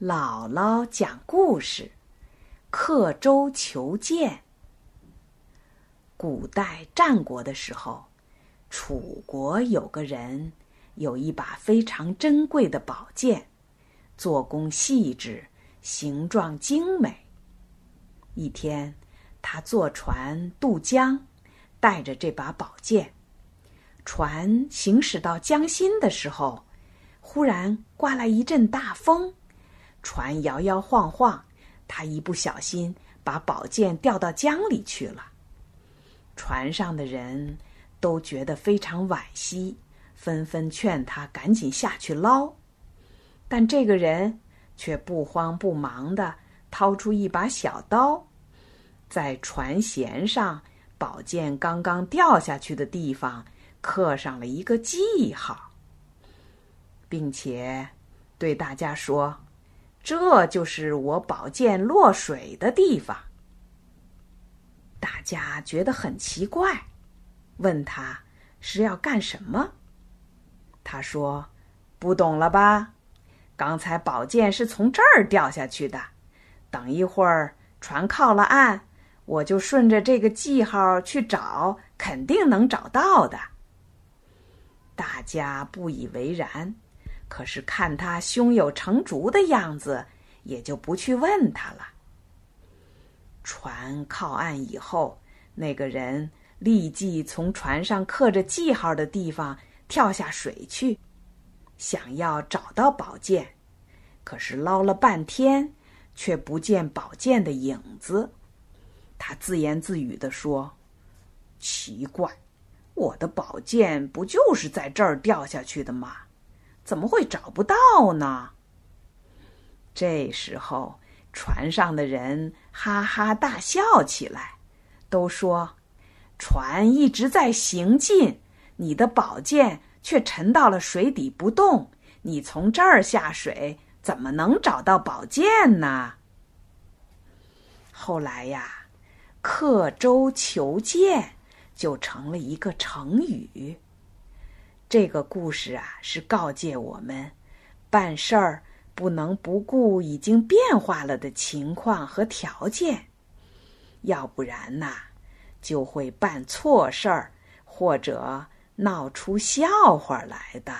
姥姥讲故事：刻舟求剑。古代战国的时候，楚国有个人有一把非常珍贵的宝剑，做工细致，形状精美。一天，他坐船渡江，带着这把宝剑。船行驶到江心的时候，忽然刮来一阵大风。船摇摇晃晃，他一不小心把宝剑掉到江里去了。船上的人都觉得非常惋惜，纷纷劝他赶紧下去捞。但这个人却不慌不忙的掏出一把小刀，在船舷上宝剑刚刚掉下去的地方刻上了一个记号，并且对大家说。这就是我宝剑落水的地方。大家觉得很奇怪，问他是要干什么。他说：“不懂了吧？刚才宝剑是从这儿掉下去的。等一会儿船靠了岸，我就顺着这个记号去找，肯定能找到的。”大家不以为然。可是看他胸有成竹的样子，也就不去问他了。船靠岸以后，那个人立即从船上刻着记号的地方跳下水去，想要找到宝剑。可是捞了半天，却不见宝剑的影子。他自言自语地说：“奇怪，我的宝剑不就是在这儿掉下去的吗？”怎么会找不到呢？这时候，船上的人哈哈大笑起来，都说：“船一直在行进，你的宝剑却沉到了水底不动。你从这儿下水，怎么能找到宝剑呢？”后来呀，“刻舟求剑”就成了一个成语。这个故事啊，是告诫我们，办事儿不能不顾已经变化了的情况和条件，要不然呐，就会办错事儿，或者闹出笑话来的。